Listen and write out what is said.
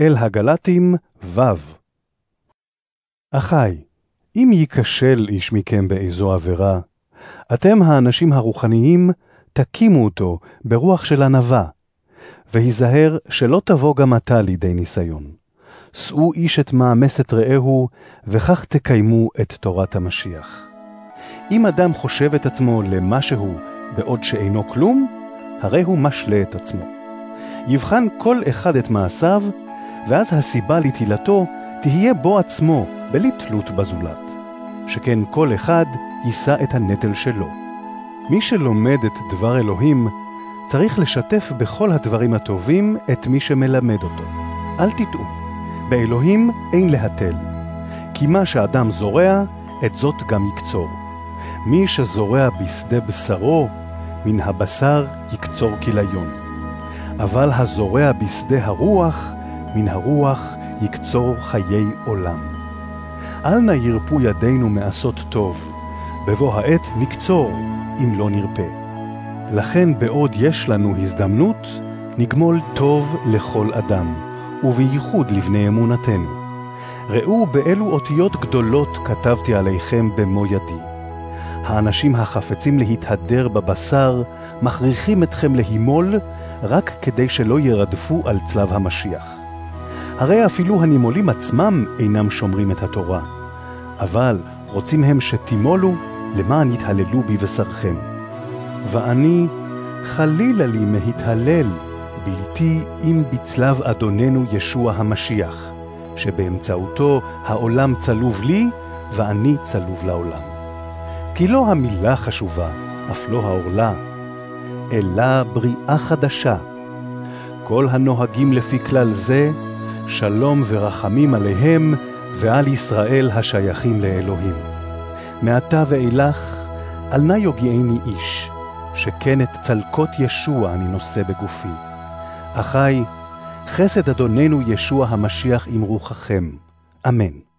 אל הגלטים ו' אחי, אם ייכשל איש מכם באיזו עבירה, אתם האנשים הרוחניים תקימו אותו ברוח של ענווה, והיזהר שלא תבוא גם אתה לידי ניסיון. שאו איש את מאמסת רעהו, וכך תקיימו את תורת המשיח. אם אדם חושב את עצמו למשהו בעוד שאינו כלום, הרי הוא משלה את עצמו. יבחן כל אחד את מעשיו, ואז הסיבה לתהילתו תהיה בו עצמו, בלי תלות בזולת. שכן כל אחד יישא את הנטל שלו. מי שלומד את דבר אלוהים, צריך לשתף בכל הדברים הטובים את מי שמלמד אותו. אל תטעו, באלוהים אין להתל. כי מה שאדם זורע, את זאת גם יקצור. מי שזורע בשדה בשרו, מן הבשר יקצור כליון. אבל הזורע בשדה הרוח, מן הרוח יקצור חיי עולם. אל נא ירפו ידינו מעשות טוב, בבוא העת נקצור, אם לא נרפה. לכן בעוד יש לנו הזדמנות, נגמול טוב לכל אדם, ובייחוד לבני אמונתנו. ראו באילו אותיות גדולות כתבתי עליכם במו ידי. האנשים החפצים להתהדר בבשר, מכריחים אתכם להימול, רק כדי שלא ירדפו על צלב המשיח. הרי אפילו הנימולים עצמם אינם שומרים את התורה, אבל רוצים הם שתימולו למען יתהללו בבשרכם. ואני, חלילה לי מהתהלל, בלתי אם בצלב אדוננו ישוע המשיח, שבאמצעותו העולם צלוב לי, ואני צלוב לעולם. כי לא המילה חשובה, אף לא העורלה, אלא בריאה חדשה. כל הנוהגים לפי כלל זה, שלום ורחמים עליהם ועל ישראל השייכים לאלוהים. מעתה ואילך, אל נא יוגיעני איש, שכן את צלקות ישוע אני נושא בגופי. אחי, חסד אדוננו ישוע המשיח עם רוחכם. אמן.